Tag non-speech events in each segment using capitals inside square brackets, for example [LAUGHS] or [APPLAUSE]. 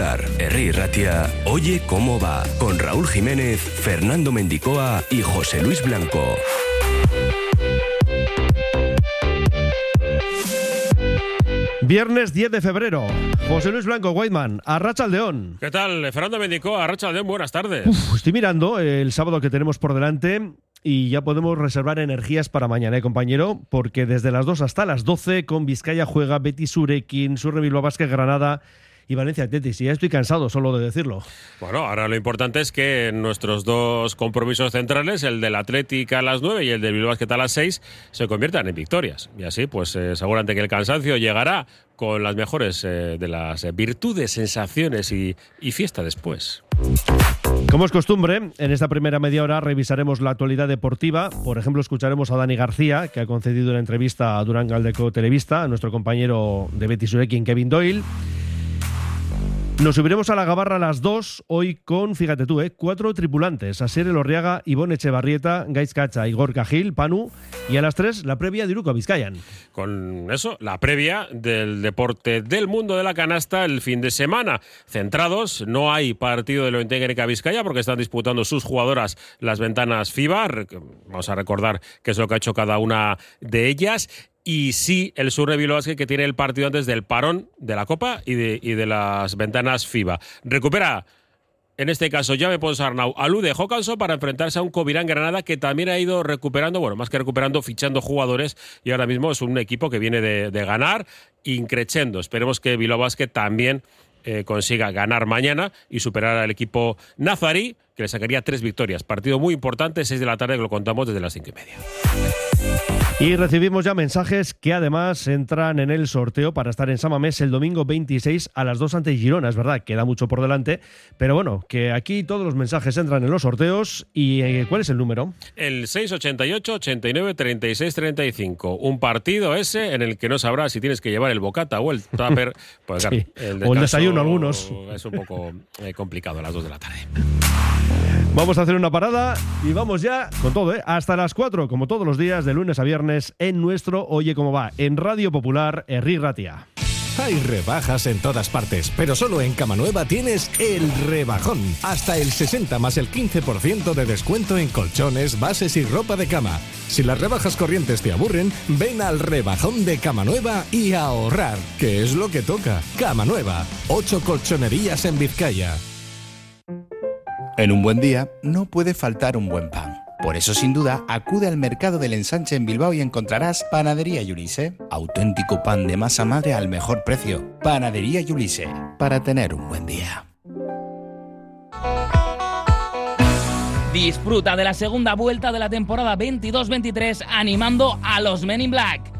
Popular, Herri Ratia, Oye cómo va, con Raúl Jiménez, Fernando Mendicoa y José Luis Blanco. Viernes 10 de febrero. José Luis Blanco, Whiteman, Arracha León. ¿Qué tal? Fernando Mendicoa, Arracha León, buenas tardes. Uf, estoy mirando el sábado que tenemos por delante y ya podemos reservar energías para mañana, ¿eh, compañero? Porque desde las 2 hasta las 12 con Vizcaya juega Betis Urequin, Surre Bilbao Vázquez Granada y Valencia Athletic. Y ya estoy cansado solo de decirlo. Bueno, ahora lo importante es que nuestros dos compromisos centrales, el del Atlético a las 9 y el del Bilbao Basket a las 6, se conviertan en victorias. Y así, pues eh, seguramente que el cansancio llegará con las mejores eh, de las eh, virtudes, sensaciones y, y fiesta después. Como es costumbre, en esta primera media hora revisaremos la actualidad deportiva. Por ejemplo, escucharemos a Dani García, que ha concedido una entrevista a Durán Galdeco Televista, a nuestro compañero de Betis Urequin, Kevin Doyle. Nos subiremos a la gabarra a las 2, hoy con, fíjate tú, ¿eh? cuatro tripulantes, Asier Elorriaga, Ivonne Echevarrieta, Gaiz Cacha, Igor Cajil, Panu, y a las 3 la previa de Iruko Vizcayan. Con eso, la previa del deporte del mundo de la canasta el fin de semana. Centrados, no hay partido de lo Técnica Vizcaya porque están disputando sus jugadoras las ventanas FIBA. Vamos a recordar qué es lo que ha hecho cada una de ellas y sí el Surre Basket que tiene el partido antes del parón de la Copa y de, de las ventanas FIBA. Recupera en este caso Llave Ponsarnau alude Jocanso para enfrentarse a un Covirán Granada que también ha ido recuperando, bueno, más que recuperando, fichando jugadores y ahora mismo es un equipo que viene de, de ganar, increchendo. Esperemos que Bilbao Basket también eh, consiga ganar mañana y superar al equipo nazarí, que le sacaría tres victorias. Partido muy importante, 6 de la tarde, que lo contamos desde las cinco y media. Y recibimos ya mensajes que además entran en el sorteo para estar en Samamés el domingo 26 a las 2 ante Girona. Es verdad, queda mucho por delante, pero bueno, que aquí todos los mensajes entran en los sorteos. ¿Y eh, cuál es el número? El 688 89 36 35. Un partido ese en el que no sabrás si tienes que llevar el bocata o el tupper. [LAUGHS] Pues, claro, Sí, el o el desayuno algunos. Es un poco eh, complicado a las 2 de la tarde. Vamos a hacer una parada y vamos ya con todo, ¿eh? hasta las 4, como todos los días, de lunes a viernes, en nuestro Oye Cómo Va, en Radio Popular, Herri Ratia. Hay rebajas en todas partes, pero solo en Camanueva tienes el rebajón. Hasta el 60 más el 15% de descuento en colchones, bases y ropa de cama. Si las rebajas corrientes te aburren, ven al rebajón de Camanueva y ahorrar, que es lo que toca. Camanueva, 8 colchonerías en Vizcaya. En un buen día no puede faltar un buen pan. Por eso, sin duda, acude al mercado del ensanche en Bilbao y encontrarás Panadería Yulise. Auténtico pan de masa madre al mejor precio. Panadería Yulise. Para tener un buen día. Disfruta de la segunda vuelta de la temporada 22-23 animando a los Men in Black.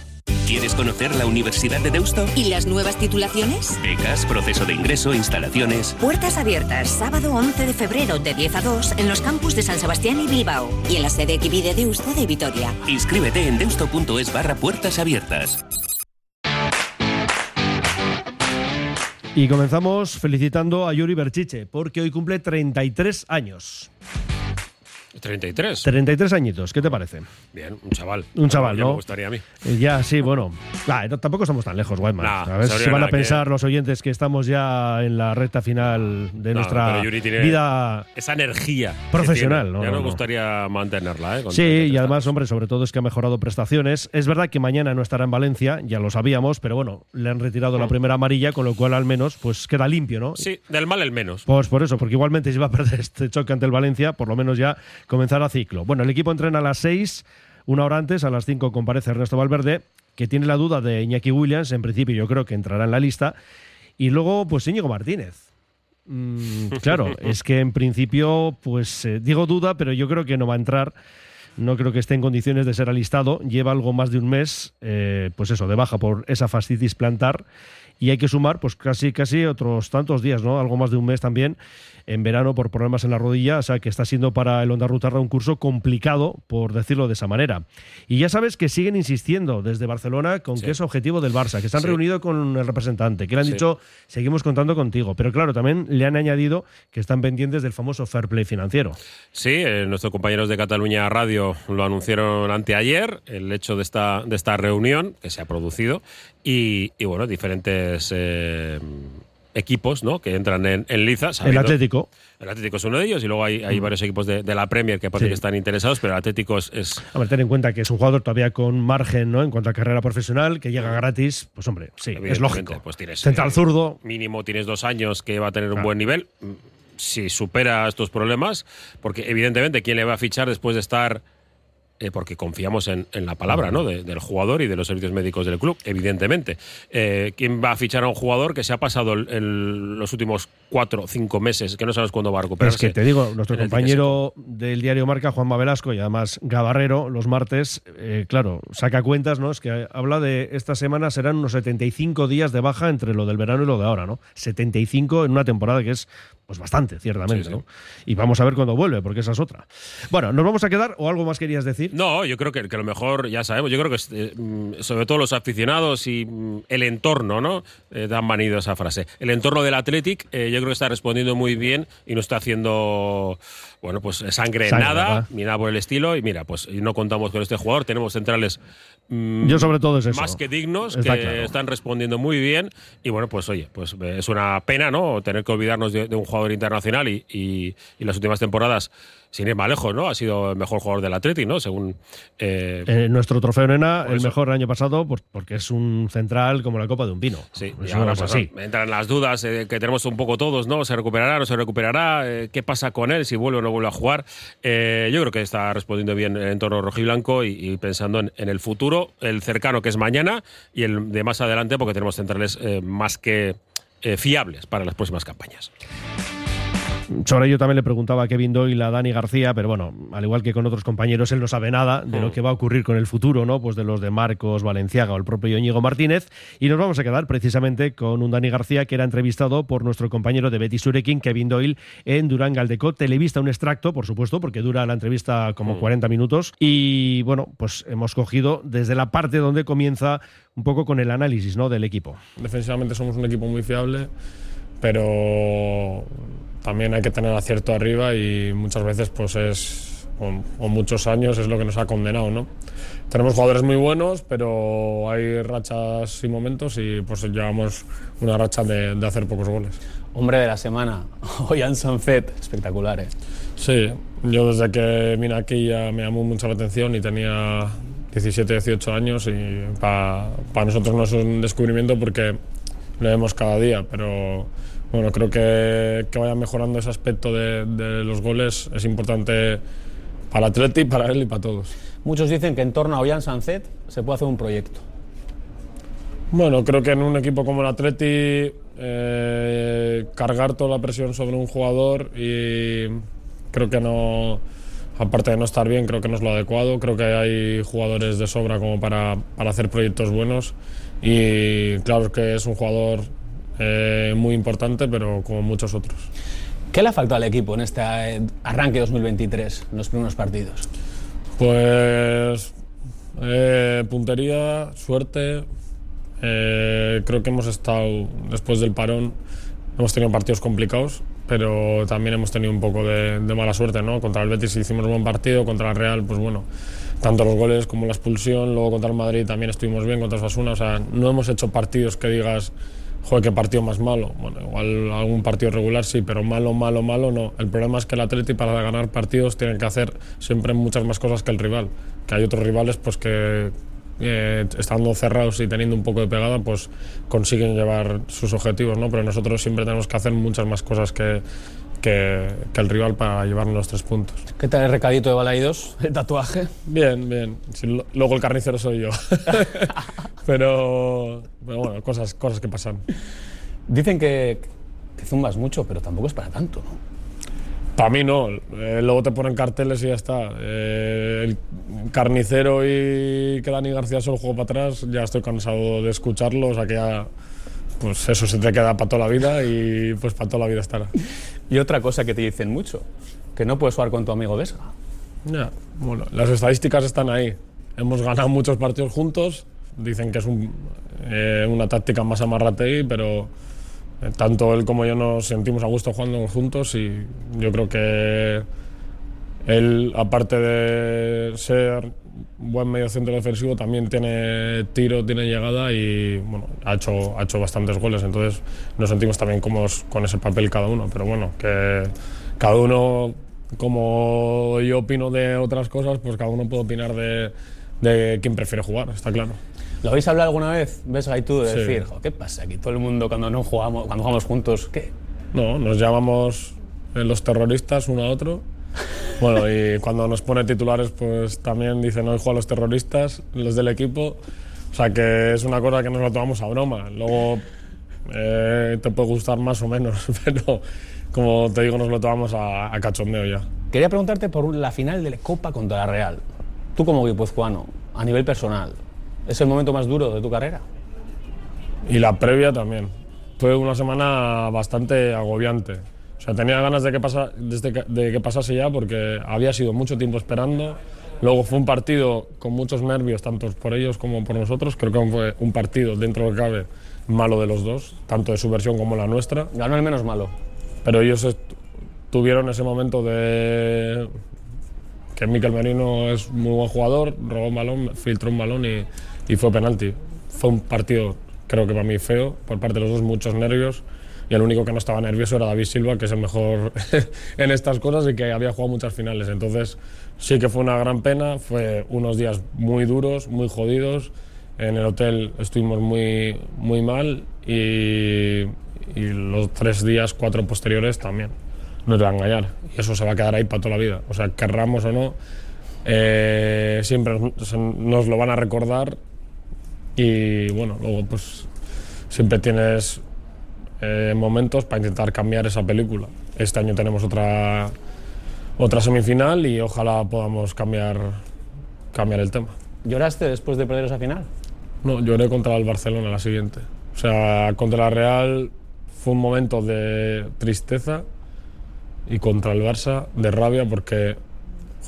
¿Quieres conocer la Universidad de Deusto? ¿Y las nuevas titulaciones? Becas, proceso de ingreso, instalaciones. Puertas abiertas, sábado 11 de febrero de 10 a 2 en los campus de San Sebastián y Bilbao y en la sede Equivide de Deusto de Vitoria. Inscríbete en deusto.es barra puertas abiertas. Y comenzamos felicitando a Yuri Berchiche, porque hoy cumple 33 años. 33. 33 añitos, ¿qué te parece? Bien, un chaval. Un chaval, ¿no? Me gustaría a mí. Eh, Ya, sí, bueno. Ah, tampoco estamos tan lejos. Nah, a ver si van a que- pensar los oyentes que estamos ya en la recta final de No, nuestra vida. Esa energía. Profesional. ¿no? Ya no, nos no. gustaría mantenerla, ¿eh? Con Sí, 33 y además, hombre, sobre todo es que ha mejorado prestaciones. Es verdad que mañana no estará en Valencia, ya lo sabíamos, pero bueno, le han retirado la primera amarilla, con lo cual al menos pues queda limpio, ¿no? Sí, del mal el menos. Pues por eso, porque igualmente si va a perder [LAUGHS] este choque ante el Valencia, por lo menos ya comenzará ciclo. Bueno, el equipo entrena a las 6, una hora antes, a las 5 comparece Ernesto Valverde, que tiene la duda de Iñaki Williams, en principio yo creo que entrará en la lista, y luego pues Íñigo Martínez. Mm, [LAUGHS] claro, es que en principio, pues eh, digo duda, pero yo creo que no va a entrar. No creo que esté en condiciones de ser alistado. Lleva algo más de un mes, eh, pues eso, de baja por esa fascitis plantar. Y hay que sumar, pues casi, casi otros tantos días, ¿no? Algo más de un mes también en verano por problemas en la rodilla. O sea que está siendo para el Honda Rutarra un curso complicado, por decirlo de esa manera. Y ya sabes que siguen insistiendo desde Barcelona con que es objetivo del Barça, que se han Sí. reunido con el representante, que le han Sí. dicho seguimos contando contigo. Pero claro, también le han añadido que están pendientes del famoso fair play financiero. Sí, eh, nuestros compañeros de Cataluña Radio lo anunciaron anteayer, el hecho de esta, de esta reunión que se ha producido y, y, bueno, diferentes eh, equipos ¿no? que entran en, en liza. El sabiendo- Atlético. El Atlético es uno de ellos y luego hay, hay varios equipos de, de la Premier que parece Sí. que están interesados, pero el Atlético es, es- A ver, ten en cuenta que es un jugador todavía con margen ¿no? en cuanto a carrera profesional, que llega gratis. Pues hombre, sí, es lógico. pues tienes, Central eh, zurdo. mínimo tienes dos años que va a tener un buen nivel. Mm, Si supera estos problemas, porque evidentemente, ¿quién le va a fichar después de estar? Eh, porque confiamos en, en la palabra ¿no? De- del jugador y de los servicios médicos del club, evidentemente. Eh, ¿Quién va a fichar a un jugador que se ha pasado el- el- los últimos cuatro o cinco meses, que no sabes cuándo va a Es recuperarse? que te digo, nuestro compañero del diario Marca, Juanma Velasco, y además Gabarrero, los martes, eh, claro, saca cuentas, ¿no? Es que habla de esta semana serán unos 75 días de baja entre lo del verano y lo de ahora, ¿no? 75 en una temporada que es pues bastante, ciertamente, Sí, sí. ¿no? Y vamos a ver cuándo vuelve, porque esa es otra. Bueno, ¿nos vamos a quedar o algo más querías decir? No, yo creo que, que lo mejor, ya sabemos, yo creo que eh, mm, sobre todo los aficionados y mm, el entorno, ¿no? Eh, dan manido esa frase. El entorno del Athletic, eh, yo creo que está respondiendo muy bien y no está haciendo, bueno, pues sangre, en nada, ¿verdad? ni nada por el estilo. Y mira, pues no contamos con este jugador, tenemos centrales mm, Yo sobre todo es eso. más que dignos, Está que claro. están respondiendo muy bien. Y bueno, pues oye, pues es una pena, ¿no? Tener que olvidarnos de, de un jugador internacional y, y, y las últimas temporadas, sin ir más lejos, ¿no? Ha sido el mejor jugador del Atleti, ¿no? Según. Eh, Eh, nuestro trofeo nena, el eso. mejor año pasado, porque es un central como la copa de un pino. Sí, y ahora es pues, así. entran las dudas eh, que tenemos un poco todos, ¿no? ¿Se recuperará, no se recuperará? Eh, ¿Qué pasa con él? Si vuelve o no vuelve a jugar. Yo creo que está respondiendo bien el entorno rojiblanco y, y pensando en, en el futuro, el cercano que es mañana y el de más adelante, porque tenemos centrales más que fiables para las próximas campañas. Sobre ello también le preguntaba a Kevin Doyle a Dani García, pero bueno, al igual que con otros compañeros, él no sabe nada de lo que va a ocurrir con el futuro, ¿no? Pues de los de Marcos, Valenciaga o el propio Íñigo Martínez. Y nos vamos a quedar precisamente con un Dani García que era entrevistado por nuestro compañero de Betty Surekin, Kevin Doyle, en Durán Galdeco. Televista un extracto, por supuesto, porque dura la entrevista como Mm. 40 minutos. Y bueno, pues hemos cogido desde la parte donde comienza un poco con el análisis, ¿no? Del equipo. Defensivamente somos un equipo muy fiable, pero también hay que tener acierto arriba y muchas veces pues es, o, o muchos años es lo que nos ha condenado, ¿no? Tenemos jugadores muy buenos, pero hay rachas y momentos y pues llevamos una racha de, de hacer pocos goles. Hombre de la semana, [LAUGHS] Oyan Sanfet, espectacular, ¿eh? Sí, yo desde que vine aquí ya me llamó mucho la atención y tenía 17, 18 años y para nosotros no es un descubrimiento porque lo vemos cada día, pero bueno, creo que, que vaya mejorando ese aspecto de, de los goles es importante para Atleti, para él y para todos. Muchos dicen que en torno a Oyan Sanfet se puede hacer un proyecto. Bueno, creo que en un equipo como el Atleti eh, cargar toda la presión sobre un jugador y creo que no, aparte de no estar bien, creo que no es lo adecuado. Creo que hay jugadores de sobra como para, para hacer proyectos buenos y claro que es un jugador eh, muy importante, pero como muchos otros. ¿Qué le ha faltado al equipo en este eh, arranque 2023, en los primeros partidos? Pues eh, puntería, suerte. Eh, creo que hemos estado, después del parón, hemos tenido partidos complicados, pero también hemos tenido un poco de, de mala suerte, ¿no? Contra el Betis hicimos un buen partido, contra el Real, pues bueno, tanto los goles como la expulsión, luego contra el Madrid también estuvimos bien, contra Osasuna, o sea, no hemos hecho partidos que digas, joder, qué partido más malo. Bueno, igual algún partido regular sí, pero malo, malo, malo no. El problema es que el Atleti para ganar partidos tiene que hacer siempre muchas más cosas que el rival, que hay otros rivales pues que eh, estando cerrados y teniendo un poco de pegada, pues consiguen llevar sus objetivos, ¿no? Pero nosotros siempre tenemos que hacer muchas más cosas que, que, que el rival para llevarnos los tres puntos. ¿Qué tal el recadito de Balaidos? [LAUGHS] ¿El tatuaje? Bien, bien. Lo- luego el carnicero soy yo. [LAUGHS] pero, pero bueno, cosas, cosas que pasan. Dicen que, que zumbas mucho, pero tampoco es para tanto, ¿no? Para mí no. Eh, luego te ponen carteles y ya está. Eh, el carnicero y que Dani García solo juego para atrás, ya estoy cansado de escucharlo, o sea que ya. Pues eso se te queda para toda la vida y pues para toda la vida estará. Y otra cosa que te dicen mucho, que no puedes jugar con tu amigo Vesga. Ya, bueno, las estadísticas están ahí. Hemos ganado muchos partidos juntos. Dicen que es un, eh, una táctica más amarrategui, pero eh, tanto él como yo nos sentimos a gusto jugando juntos y yo creo que él, aparte de ser buen medio centro defensivo, también tiene tiro, tiene llegada y bueno, ha hecho, ha hecho bastantes goles. Entonces nos sentimos también cómodos con ese papel cada uno. Pero bueno, que cada uno, como yo opino de otras cosas, pues cada uno puede opinar de, de quién prefiere jugar, está claro. ¿Lo habéis hablado alguna vez, Vesga y tú, de Sí. decir, "Jo, ¿qué pasa aquí? Todo el mundo cuando no jugamos, cuando jugamos juntos, ¿qué? No, nos llamamos los terroristas uno a otro. Bueno, y cuando nos pone titulares, pues también dicen hoy juegan los terroristas, los del equipo. O sea que es una cosa que nos lo tomamos a broma. Luego eh, te puede gustar más o menos, [LAUGHS] pero como te digo, nos lo tomamos a, a cachondeo ya. Quería preguntarte por la final de la Copa contra la Real. Tú como guipuzcoano, a nivel personal, ¿es el momento más duro de tu carrera? Y la previa también. Fue una semana bastante agobiante. O sea, tenía ganas de que, pasa, desde que- de que pasase ya porque había sido mucho tiempo esperando. Luego fue un partido con muchos nervios, tanto por ellos como por nosotros. Creo que fue un partido, dentro de lo que cabe, malo de los dos, tanto de su versión como la nuestra. Ganó el menos malo. Pero ellos tuvieron ese momento de que Miquel Merino es muy buen jugador, robó un balón, filtró un balón y, y fue penalti. Fue un partido, creo que para mí feo, por parte de los dos, muchos nervios. Y el único que no estaba nervioso era David Silva, que es el mejor [LAUGHS] en estas cosas y que había jugado muchas finales. Entonces, sí que fue una gran pena. Fue unos días muy duros, muy jodidos. En el hotel estuvimos muy, muy mal y, los tres días, cuatro posteriores también. No te va a engañar. Y eso se va a quedar ahí para toda la vida. O sea, querramos o no, eh, siempre nos lo van a recordar. Y bueno, luego pues siempre tienes eh, momentos para intentar cambiar esa película. Este año tenemos otra, otra semifinal y ojalá podamos cambiar, cambiar el tema. ¿Lloraste después de perder esa final? No, lloré contra el Barcelona la siguiente. O sea, contra la Real fue un momento de tristeza y contra el Barça de rabia porque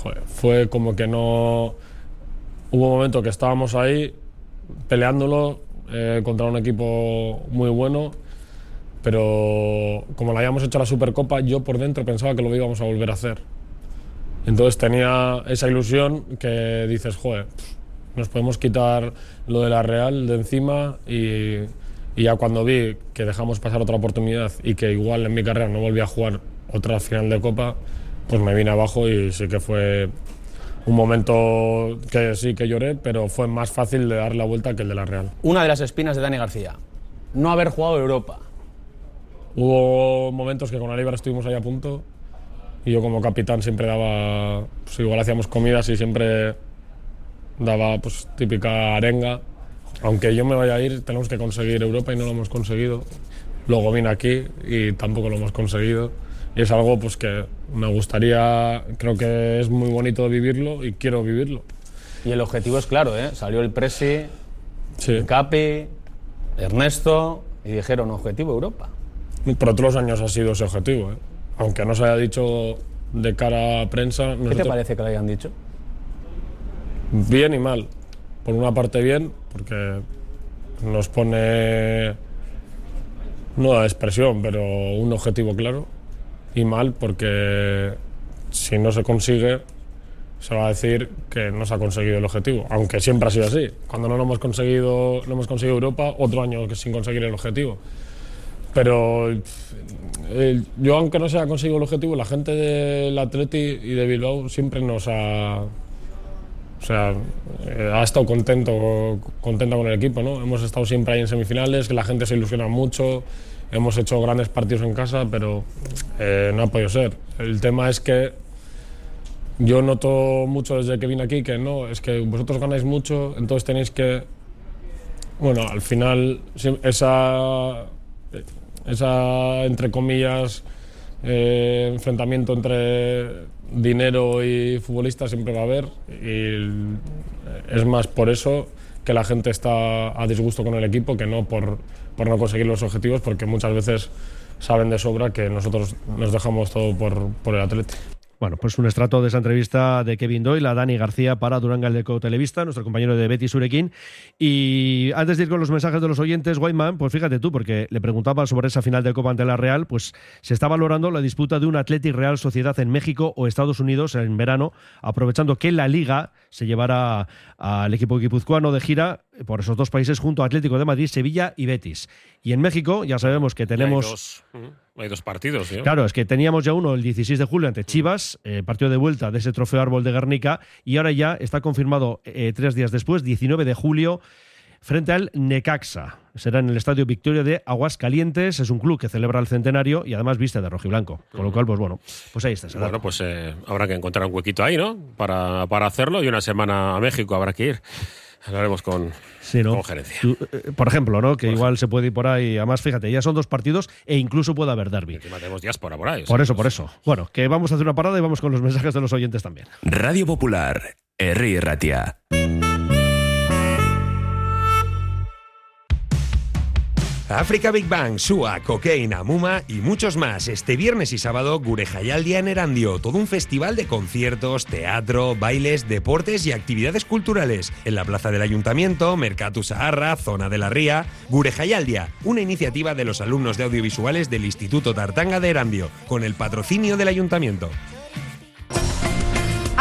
joder, fue como que no... Hubo un momento que estábamos ahí peleándolo eh, contra un equipo muy bueno, pero como la habíamos hecho la Supercopa, yo por dentro pensaba que lo íbamos a volver a hacer. Entonces tenía esa ilusión que dices, joder, nos podemos quitar lo de la Real de encima y, y ya cuando vi que dejamos pasar otra oportunidad y que igual en mi carrera no volví a jugar otra final de Copa, pues me vine abajo y sí que fue un momento que sí que lloré, pero fue más fácil de dar la vuelta que el de la Real. Una de las espinas de Dani García. No haber jugado Europa. Hubo momentos que con Aníbal estuvimos ahí a punto y yo como capitán siempre daba, pues igual hacíamos comidas y siempre daba pues típica arenga. Aunque yo me vaya a ir, tenemos que conseguir Europa y no lo hemos conseguido. Luego vine aquí y tampoco lo hemos conseguido. Y es algo pues que me gustaría, creo que es muy bonito vivirlo y quiero vivirlo. Y el objetivo es claro, ¿eh? Salió el Presi, Sí. el Capi, Ernesto y dijeron objetivo Europa. Por otros años ha sido ese objetivo. ¿eh? Aunque no se haya dicho de cara a prensa. ¿Qué te parece que lo hayan dicho? Bien y mal. Por una parte bien, porque nos pone, no da expresión, pero un objetivo claro. y mal porque si no se consigue se va a decir que no se ha conseguido el objetivo, aunque siempre ha sido así. Cuando no lo hemos conseguido, no hemos conseguido Europa, otro año sin conseguir el objetivo. Pero yo, aunque no se haya conseguido el objetivo, la gente del Atleti y de Bilbao siempre nos ha, o sea, eh, ha estado contento, contento con el equipo, ¿no? Hemos estado siempre ahí en semifinales, que la gente se ilusiona mucho, hemos hecho grandes partidos en casa, pero eh, no ha podido ser. El tema es que yo noto mucho desde que vine aquí que no, es que vosotros ganáis mucho, entonces tenéis que, bueno, al final esa, esa entre comillas, eh, enfrentamiento entre dinero y futbolista siempre va a haber y es más por eso que la gente está a disgusto con el equipo que no por, por no conseguir los objetivos porque muchas veces saben de sobra que nosotros nos dejamos todo por, por el atleta. Bueno, pues un estrato de esa entrevista de Kevin Doyle a Dani García para Durán Galdeco Televista, nuestro compañero de Betty Surequín. Y antes de ir con los mensajes de los oyentes, Whiteman, pues fíjate tú, porque le preguntaba sobre esa final de Copa ante la Real, pues se está valorando la disputa de un Athletic Real Sociedad en México o Estados Unidos en verano, aprovechando que la Liga se llevará al equipo guipuzcoano de gira por esos dos países junto a Atlético de Madrid, Sevilla y Betis. Y en México ya sabemos que tenemos... Hay dos partidos. Claro, es que teníamos ya uno el 16 de julio ante Chivas, eh, partido de vuelta de ese trofeo árbol de Guernica, y ahora ya está confirmado eh, tres días después, 19 de julio, frente al Necaxa. Será en el Estadio Victoria de Aguascalientes. Es un club que celebra el centenario y además viste de rojo y blanco. Con lo cual, pues bueno, pues ahí está. Bueno, pues eh, habrá que encontrar un huequito ahí, ¿no? Para, para hacerlo y una semana a México habrá que ir. Hablaremos con, gerencia. Eh, por ejemplo, ¿no? Que igual se puede ir por ahí. Además, fíjate, ya son dos partidos e incluso puede haber derby. Encima tenemos diáspora por ahí. Por eso, por eso. Bueno, que vamos a hacer una parada y vamos con los mensajes de los oyentes también. Radio Popular, R. Ratia. África Big Bang, Sua, Cocaine, Muma y muchos más. Este viernes y sábado, Gurejayaldia en Erandio. Todo un festival de conciertos, teatro, bailes, deportes y actividades culturales. En la plaza del Ayuntamiento, Mercatu Saharra, Zona de la Ría. Gurejayaldia, una iniciativa de los alumnos de audiovisuales del Instituto Tartanga de Erandio, con el patrocinio del Ayuntamiento.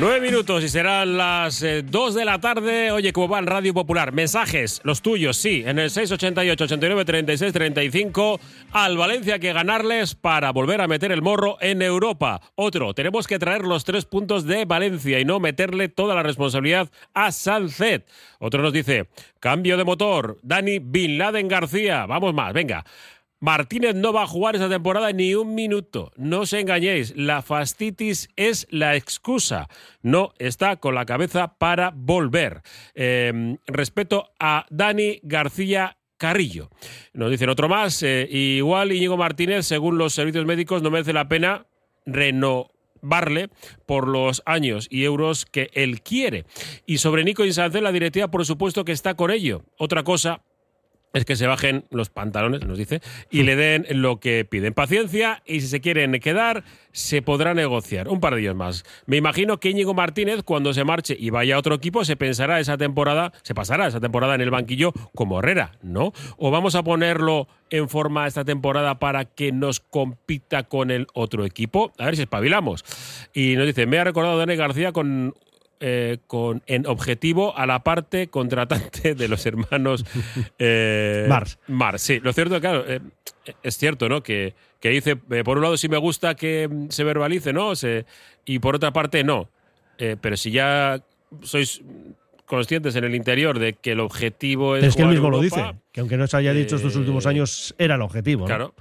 Nueve minutos y serán las eh, dos de la tarde. Oye, ¿cómo va en Radio Popular? Mensajes, los tuyos, sí, en el 688 89 36 35 al Valencia que ganarles para volver a meter el morro en Europa. Otro, tenemos que traer los tres puntos de Valencia y no meterle toda la responsabilidad a Sanzet. Otro nos dice, cambio de motor, Dani Bin Laden García. Vamos más, venga. Martínez no va a jugar esta temporada ni un minuto. No os engañéis, la fastitis es la excusa. No está con la cabeza para volver. Eh, respeto a Dani García Carrillo. Nos dicen otro más. Eh, igual Íñigo Martínez, según los servicios médicos, no merece la pena renovarle por los años y euros que él quiere. Y sobre Nico Insancel, la directiva, por supuesto que está con ello. Otra cosa es que se bajen los pantalones, nos dice, y le den lo que piden. Paciencia y si se quieren quedar, se podrá negociar. Un par de días más. Me imagino que Íñigo Martínez, cuando se marche y vaya a otro equipo, se pensará esa temporada, se pasará esa temporada en el banquillo como Herrera, ¿no? O vamos a ponerlo en forma esta temporada para que nos compita con el otro equipo. A ver si espabilamos. Y nos dice, me ha recordado Dani García con eh, con, en objetivo a la parte contratante de los hermanos [LAUGHS] eh, Mars. Mars, sí. Lo cierto, claro, eh, es cierto, ¿no? Que, que dice, eh, por un lado sí me gusta que se verbalice, ¿no? Se, y por otra parte no. Eh, pero si ya sois conscientes en el interior de que el objetivo es. Pero es que él mismo lo dice, que aunque no se haya dicho estos últimos años, era el objetivo. ¿no? Claro.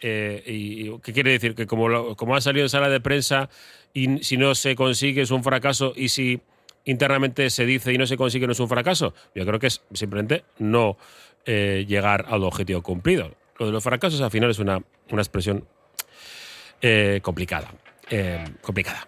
Eh, y, ¿Qué quiere decir? Que como, lo- como ha salido en sala de prensa y si no se consigue es un fracaso y si internamente se dice y no se consigue no es un fracaso. Yo creo que es simplemente no eh, llegar al objetivo cumplido. Lo de los fracasos al final es una, una expresión eh, complicada. eh, complicada.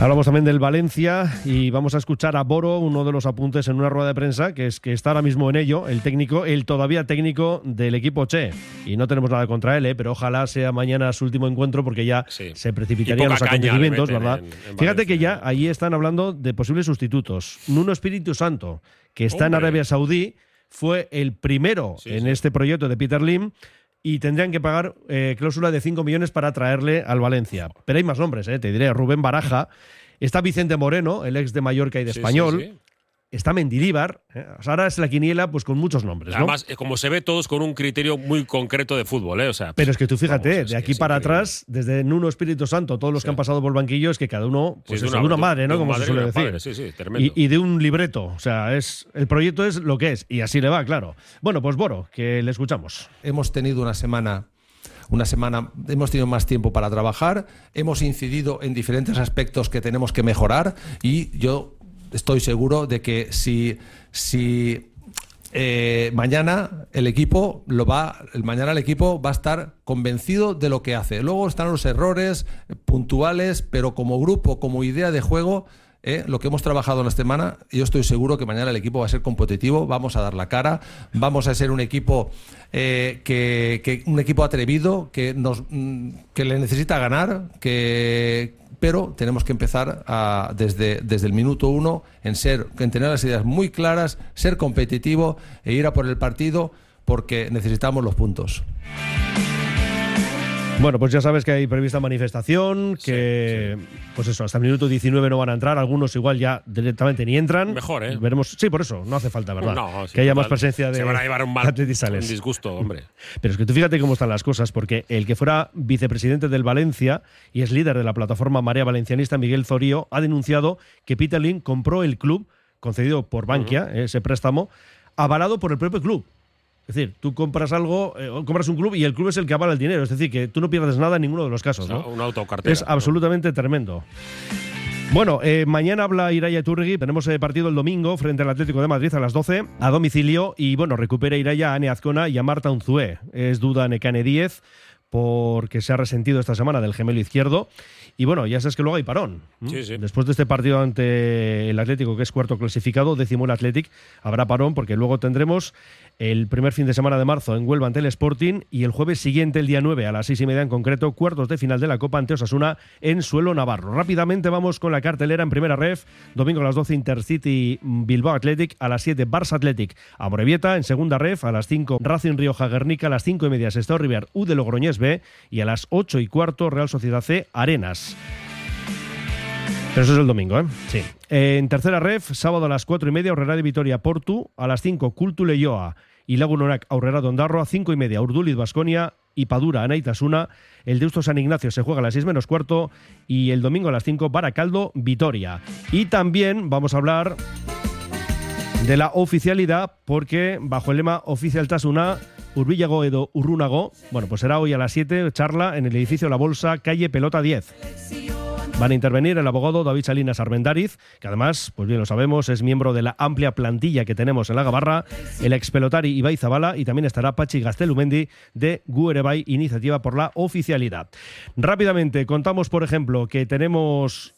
Hablamos también del Valencia y vamos a escuchar a Boro, uno de los apuntes en una rueda de prensa, que es que está ahora mismo en ello, el técnico, el todavía técnico del equipo Che. Y no tenemos nada contra él, ¿eh? pero ojalá sea mañana su último encuentro porque ya se precipitarían los acontecimientos, ¿verdad? en- en Fíjate que ya ahí están hablando de posibles sustitutos. Nuno Espíritu Santo, que está en. Arabia Saudí, fue el primero en este proyecto de Peter Lim y tendrían que pagar eh, cláusula de 5 millones para traerle al Valencia. Pero hay más nombres, eh, te diré. Rubén Baraja, está Vicente Moreno, el ex de Mallorca y de Sí, Español, sí, sí. Está Mendilíbar. eh, o sea, ahora es la quiniela pues con muchos nombres. ¿no? Además, eh, como se ve, todos con un criterio muy concreto de fútbol. ¿eh? O sea, Pero es que tú fíjate, de aquí para atrás, desde Nuno Espíritu Santo, todos los que han pasado por el banquillo, es que cada uno, pues una- de una madre, ¿no? de un Como se madre suele decir. padre, sí, sí, tremendo. y, y de un libreto. O sea, es el proyecto es lo que es. Y así le va, claro. Bueno, pues Boro, que le escuchamos. Hemos tenido una semana, una semana, hemos tenido más tiempo para trabajar, hemos incidido en diferentes aspectos que tenemos que mejorar y yo estoy seguro de que si, si eh, mañana el equipo lo va, mañana el equipo va a estar convencido de lo que hace. Luego están los errores puntuales, pero como grupo, como idea de juego, eh, lo que hemos trabajado en la semana, yo estoy seguro que mañana el equipo va a ser competitivo, vamos a dar la cara, vamos a ser un equipo eh, que, que- un equipo atrevido, que nos mm, que le necesita ganar, que pero tenemos que empezar desde, desde el minuto uno en ser, en tener las ideas muy claras, ser competitivo e ir a por el partido porque necesitamos los puntos. Bueno, pues ya sabes que hay prevista manifestación, que pues eso, hasta el minuto 19 no van a entrar, algunos igual ya directamente ni entran. Mejor, ¿eh? Veremos, sí, por eso, no hace falta, ¿verdad? No, sí, que haya más presencia de Se van a llevar un mal un disgusto, hombre. [LAUGHS] Pero es que tú fíjate cómo están las cosas, porque el que fuera vicepresidente del Valencia y es líder de la plataforma Marea Valencianista, Miguel Zorío, ha denunciado que Peter Lim compró el club, concedido por Bankia, ese préstamo, avalado por el propio club. Es decir, tú compras algo, eh, compras un club y el club es el que avala el dinero. Es decir, que tú no pierdes nada en ninguno de los casos. ¿no? una autocartera, Es ¿no? absolutamente tremendo. Bueno, eh, mañana habla Iraya Turregui. Tenemos eh, partido el domingo frente al Atlético de Madrid a las 12 a domicilio. Y bueno, recupera Iraya a Ane Azcona y a Marta Unzué. Es duda Necane 10 porque se ha resentido esta semana del gemelo izquierdo. Y bueno, ya sabes que luego hay parón. ¿m? Sí, sí. Después de este partido ante el Atlético, que es cuarto clasificado, décimo el Athletic, habrá parón porque luego tendremos el primer fin de semana de marzo en Huelva ante el Sporting y el jueves siguiente, el día 9, a las seis y media en concreto, cuartos de final de la Copa ante Osasuna en suelo navarro. Rápidamente vamos con la cartelera en primera ref. Domingo a las 12 Intercity Bilbao Athletic, a las 7 Barça Athletic a Morevieta, en segunda ref a las 5 Racing Rioja Guernica, a las 5 y media Sestao River U de Logroñés B y a las 8 y cuarto Real Sociedad C Arenas. Pero eso es el domingo, ¿eh? Sí. En tercera ref, sábado a las 4 y media, Horrera de Vitoria Portu, a las 5 Cultu Leioa y Lagunorac Aurrera Dondarro, a 5 y media Urduliz Basconia y Padura Anaitasuna. El Deusto San Ignacio se juega a las 6 menos cuarto y el domingo a las 5 Baracaldo Vitoria. Y también vamos a hablar de la oficialidad, porque bajo el lema Oficial Tasuna, Urbillago Edo Urrunago, bueno, pues será hoy a las 7 charla en el edificio La Bolsa, calle Pelota 10. Van a intervenir el abogado David Salinas Armendariz, que además, pues bien lo sabemos, es miembro de la amplia plantilla que tenemos en la Gabarra, el expelotari Ibai Zabala y también estará Pachi Gastelumendi de Guerebay, Iniciativa por la Oficialidad. Rápidamente, contamos, por ejemplo, que tenemos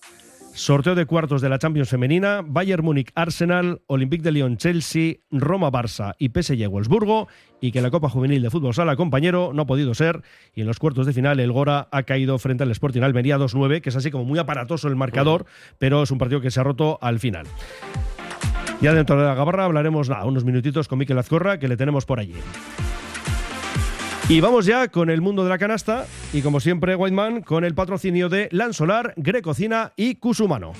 Sorteo de cuartos de la Champions femenina, Bayern Múnich Arsenal, Olympique de Lyon Chelsea, Roma Barça y PSG Wolfsburgo y que la Copa Juvenil de Fútbol Sala compañero no ha podido ser y en los cuartos de final el Gora ha caído frente al Sporting Almería 2-9, que es así como muy aparatoso el marcador, pero es un partido que se ha roto al final. Ya dentro de la gabarra hablaremos nada, unos minutitos con Miquel Azcorra que le tenemos por allí. Y vamos ya con el mundo de la canasta y como siempre Whiteman con el patrocinio de Lansolar, Grecocina y Cusumano.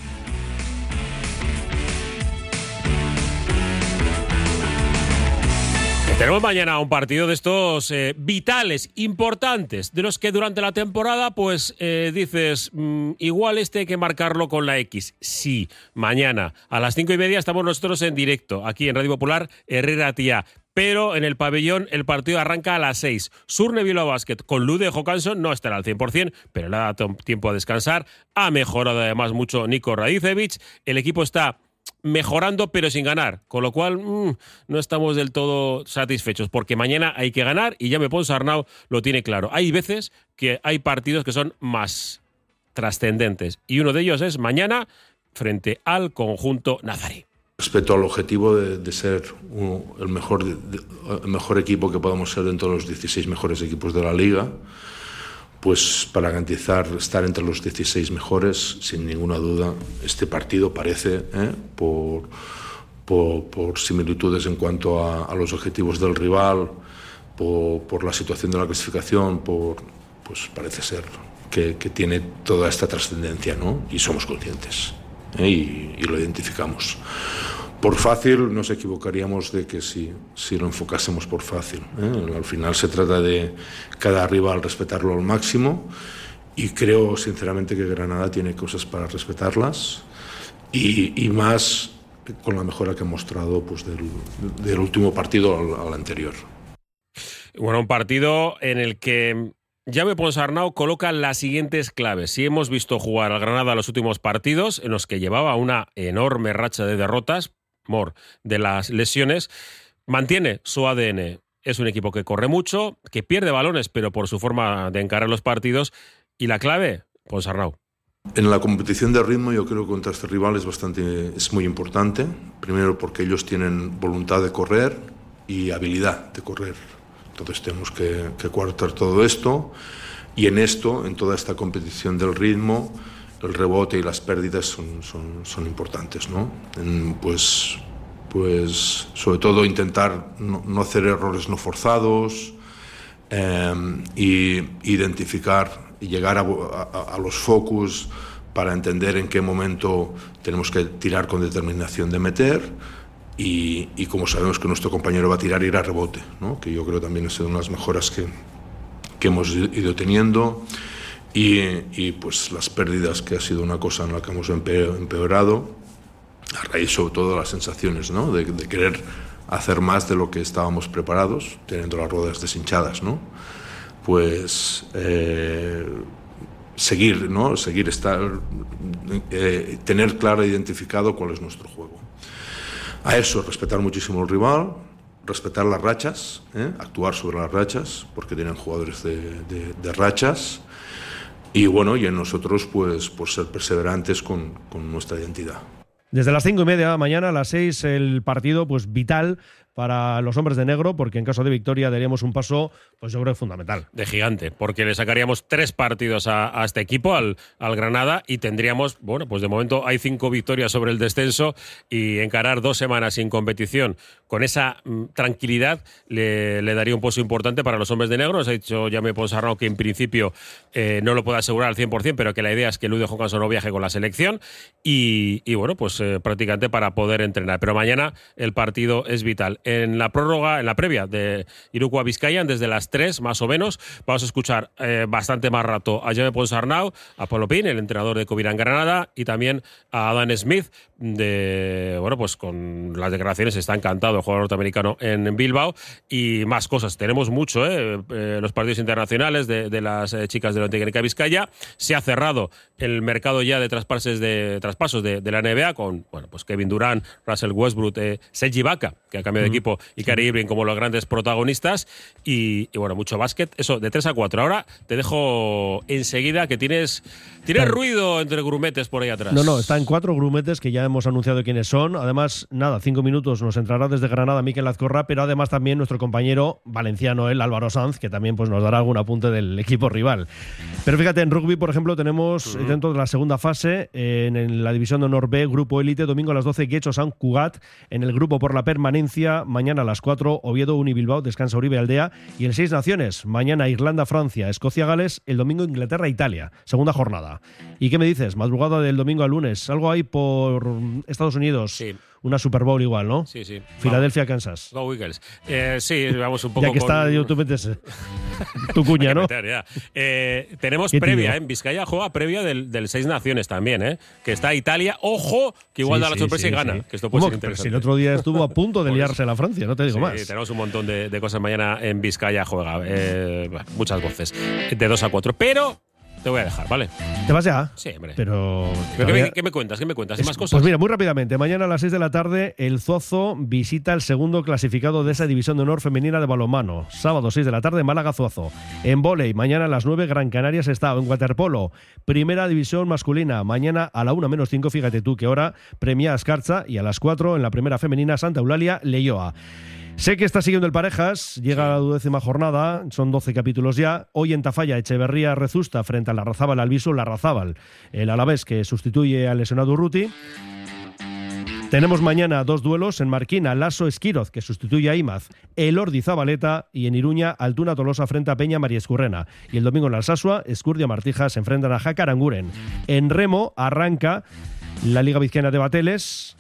Tenemos mañana un partido de estos eh, vitales, importantes, de los que durante la temporada, pues eh, dices, mm, igual este hay que marcarlo con la X. Sí, mañana a las cinco y media estamos nosotros en directo, aquí en Radio Popular, Herrera Tía. Pero en el pabellón el partido arranca a las 6. Surne Bilbao Basket con Lude Johansson no estará al 100%, pero le ha dado tiempo a descansar. Ha mejorado además mucho Nico Radicevich. El equipo está mejorando pero sin ganar, con lo cual mm, no estamos del todo satisfechos, porque mañana hay que ganar y ya me pongo Arnau lo tiene claro. Hay veces que hay partidos que son más trascendentes y uno de ellos es mañana frente al conjunto nazarí. Respecto al objetivo de, ser el, mejor, el mejor equipo que podamos ser dentro de los 16 mejores equipos de la liga, pues para garantizar estar entre los 16 mejores, sin ninguna duda, este partido parece, ¿eh? por, por, similitudes en cuanto a, los objetivos del rival, por, la situación de la clasificación, por, pues parece ser que, tiene toda esta trascendencia, ¿no? Y somos conscientes ¿eh? y, y lo identificamos. Por fácil nos equivocaríamos de que si, si lo enfocásemos por fácil. ¿eh? Al final se trata de cada rival respetarlo al máximo y creo sinceramente que Granada tiene cosas para respetarlas y, más con la mejora que ha mostrado pues, del, último partido al, anterior. Bueno, un partido en el que Llave Ponsarnau coloca las siguientes claves. Si hemos visto jugar al Granada los últimos partidos, en los que llevaba una enorme racha de derrotas, de las lesiones, mantiene su ADN. Es un equipo que corre mucho, que pierde balones, pero por su forma de encarar los partidos. Y la clave, pues Arnau. En la competición de ritmo yo creo que contra este rival es, bastante, es muy importante. Primero porque ellos tienen voluntad de correr y habilidad de correr. Entonces tenemos que, que cuartar todo esto. Y en esto, en toda esta competición del ritmo, el rebote y las pérdidas son, son, son importantes, ¿no? pues, pues sobre todo intentar no, hacer errores no forzados eh, y identificar y llegar a, a, los focus para entender en qué momento tenemos que tirar con determinación de meter y, y como sabemos que nuestro compañero va a tirar ir a rebote, ¿no? que yo creo también es una de las mejoras que, que hemos ido teniendo y, pues las pérdidas, que ha sido una cosa en la que hemos empeorado, a raíz sobre todo de las sensaciones, ¿no? de, querer hacer más de lo que estábamos preparados, teniendo las ruedas deshinchadas, ¿no? Pues eh, seguir, ¿no? Seguir estar, eh, tener claro identificado cuál es nuestro juego. A eso, respetar muchísimo al rival, respetar las rachas, ¿eh? actuar sobre las rachas, porque tienen jugadores de, rachas y bueno, y en nosotros pues ser perseverantes con, con nuestra identidad. Desde las cinco y media mañana a las seis el partido pues vital para los hombres de negro, porque en caso de victoria daríamos un paso, pues yo creo fundamental. De gigante, porque le sacaríamos tres partidos a, este equipo, al, al, Granada, y tendríamos, bueno, pues de momento hay cinco victorias sobre el descenso y encarar dos semanas sin competición con esa mm, tranquilidad le, daría un paso importante para los hombres de negro. Nos ha dicho ya me Ponsarnau que en principio eh, no lo puede asegurar al 100%, pero que la idea es que Lude Johansson no viaje con la selección y, bueno, pues eh, prácticamente para poder entrenar. Pero mañana el partido es vital en la prórroga, en la previa de Iruko Vizcayan, desde las 3 más o menos. Vamos a escuchar eh, bastante más rato a Jaime Ponsarnau, a Polo Pin, el entrenador de Covirán Granada, y también a Adam Smith, de, bueno, pues con las declaraciones está encantado el jugador norteamericano en Bilbao y más cosas. Tenemos mucho, ¿eh? eh los partidos internacionales de, las eh, chicas de la Técnica Vizcaya. Se ha cerrado el mercado ya de traspases de traspasos de, la NBA con, bueno, pues Kevin Durant, Russell Westbrook, eh, Sergi Vaca, que ha cambiado de equipo y Cari Irving como los grandes protagonistas. Y, y bueno, mucho básquet. Eso, de 3 a 4. Ahora te dejo enseguida que tienes, tienes Claro. ruido entre grumetes por ahí atrás. No, no, está en cuatro grumetes que ya hemos anunciado quiénes son. Además, nada, cinco minutos nos entrará desde Granada Miquel Azcorra, pero además también nuestro compañero valenciano, el Álvaro Sanz, que también pues, nos dará algún apunte del equipo rival. Pero fíjate, en rugby, por ejemplo, tenemos dentro de la segunda fase, en, en la división de honor B, Grupo Élite, domingo a las 12, Guecho San Cugat, en el grupo por la permanencia, mañana a las 4, Oviedo Unibilbao, descansa Uribe Aldea, y el Seis Naciones, mañana Irlanda, Francia, Escocia, Gales, el domingo Inglaterra, Italia, segunda jornada. ¿Y qué me dices? Madrugada del domingo al lunes, algo hay por Estados Unidos, una Super Bowl igual, ¿no? Sí, sí. Filadelfia, Kansas. Go Eagles. Eh, sí, vamos un poco Ya que con- está, yo tú metes eh, tu [LAUGHS] cuña, ¿no? meter, ya. Eh, tenemos ¿Qué previa? ¿eh? En Vizcaya juega previa del, del Seis Naciones también, ¿eh? Que está Italia. Ojo, que igual Sí, da la sí, sorpresa sí, y gana. sí. Que esto puede ser Pero si interesante. el otro día estuvo a punto de [LAUGHS] liarse la Francia, no te digo Sí, más. tenemos un montón de, de cosas mañana en Vizcaya juega. muchas voces. De 2 a 4. Pero te voy a dejar, ¿vale? ¿Te vas ya? Sí, hombre. Pero. ¿Pero qué, me, qué me cuentas? ¿Qué me cuentas? ¿Hay más cosas? Pues mira, muy rápidamente. Mañana a las 6 de la tarde, el Zuazo visita el segundo clasificado de esa división de honor femenina de balonmano. Sábado 6 de la tarde, Málaga Zuazo. En volei, mañana a las 9, Gran Canaria está. En waterpolo, primera división masculina. Mañana a la 1 menos 5, fíjate tú que hora, premia Escarcha. Y a las 4, en la primera femenina, Santa Eulalia, Leyoa. Sé que está siguiendo el Parejas, llega a la duodécima jornada, son 12 capítulos ya. Hoy en Tafalla, Echeverría Rezusta frente a la Razábal Alviso, la Razábal, el Alavés que sustituye al lesionado Urruti. Tenemos mañana dos duelos en Marquina, Lasso Esquiroz, que sustituye a Imaz, Elordi Zabaleta y en Iruña, Altuna Tolosa frente a Peña María Escurrena. Y el domingo en la Alsasua, Escurdia Martija se enfrentan a Jaca Aranguren. En Remo arranca la Liga Vizcaína de Bateles,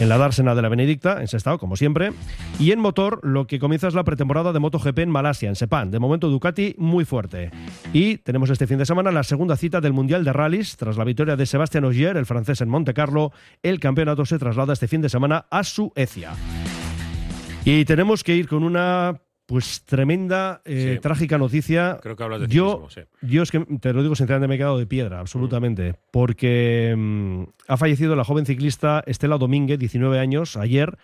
en la dársena de la Benedicta, en Sestao, como siempre. Y en motor, lo que comienza es la pretemporada de MotoGP en Malasia, en Sepang. De momento, Ducati muy fuerte. Y tenemos este fin de semana la segunda cita del Mundial de Rallys. Tras la victoria de Sebastián Ogier, el francés en Monte Carlo, el campeonato se traslada este fin de semana a Suecia. Y tenemos que ir con una pues tremenda, eh, Sí. trágica noticia. Creo que hablas de yo, ciclismo, sí. yo es que te lo digo sinceramente, me he quedado de piedra, absolutamente. Porque mm, ha fallecido la joven ciclista Estela Domínguez, 19 años, ayer.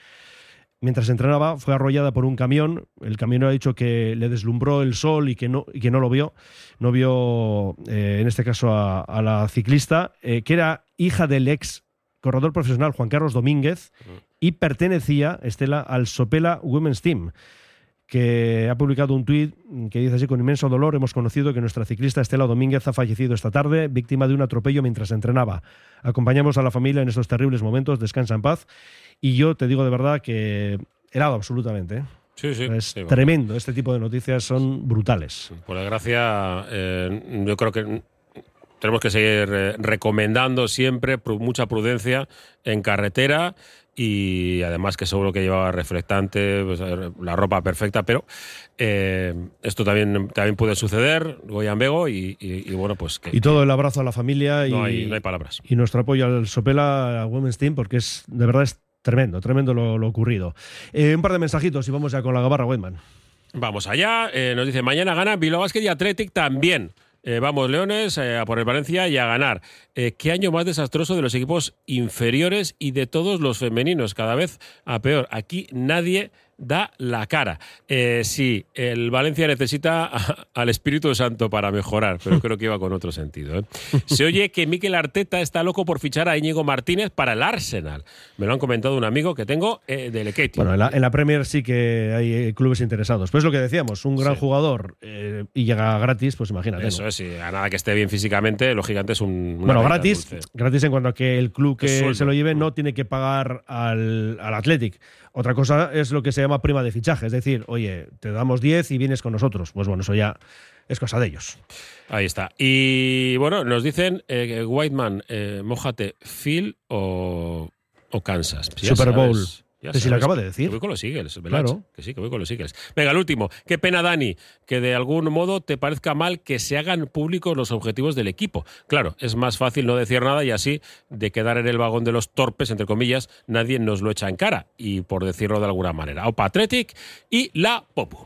Mientras entrenaba, fue arrollada por un camión. El camionero ha dicho que le deslumbró el sol y que no, y que no lo vio. No vio, eh, en este caso, a, a la ciclista, eh, que era hija del ex corredor profesional Juan Carlos Domínguez y pertenecía, Estela, al Sopela Women's Team que ha publicado un tuit que dice así, con inmenso dolor hemos conocido que nuestra ciclista Estela Domínguez ha fallecido esta tarde, víctima de un atropello mientras entrenaba. Acompañamos a la familia en estos terribles momentos, descansa en paz. Y yo te digo de verdad que helado absolutamente. ¿eh? Sí, sí. Es sí, bueno. tremendo, este tipo de noticias son brutales. Por desgracia, eh, yo creo que tenemos que seguir eh, recomendando siempre mucha prudencia en carretera y además que seguro que llevaba reflectante, pues, eh, la ropa perfecta, pero eh, esto también, también puede suceder, Goyan Bego, y, y- y bueno, pues que Y todo el abrazo a la familia y, no, hay, no hay palabras. y nuestro apoyo al Sopela a Women's Team porque es de verdad es tremendo, tremendo lo, lo ocurrido. Eh, un par de mensajitos y vamos ya con la gabarra Weidman. Vamos allá, eh, nos dice, mañana gana Bilbao Basket y Athletic también. Eh, vamos, Leones, eh, a por el Valencia y a ganar. Eh, ¿Qué año más desastroso de los equipos inferiores y de todos los femeninos? Cada vez a peor. Aquí nadie da la cara. Eh, sí, el Valencia necesita a- al Espíritu Santo para mejorar, pero creo que iba con otro sentido. ¿eh? Se oye que Mikel Arteta está loco por fichar a Íñigo Martínez para el Arsenal. Me lo han comentado un amigo que tengo eh, del Eketi. Bueno, en la, en la Premier sí que hay clubes interesados. Pues lo que decíamos, un gran Sí. jugador y llega gratis, pues imagínate. Eso ¿no? es, sí, a nada que esté bien físicamente, lógicamente es un. Bueno, gratis, dulce. gratis en cuanto a que el club que sueldo. se lo lleve no tiene que pagar al, al Athletic. Otra cosa es lo que se llama prima de fichaje, es decir, oye, te damos 10 y vienes con nosotros. Pues bueno, eso ya es cosa de ellos. Ahí está. Y bueno, nos dicen, eh, Whiteman, eh, mójate, Phil o, o Kansas. Super Bowl. sabes, ya si lo acaba de decir. Que voy con los Eagles, ¿verdad? Claro. Que sí, que voy con los Eagles. Venga, el último. Qué pena, Dani, que de algún modo te parezca mal que se hagan públicos los objetivos del equipo. Claro, es más fácil no decir nada y así, de quedar en el vagón de los torpes, entre comillas, nadie nos lo echa en cara. Y por decirlo de alguna manera. Opa Athletic y la Popu.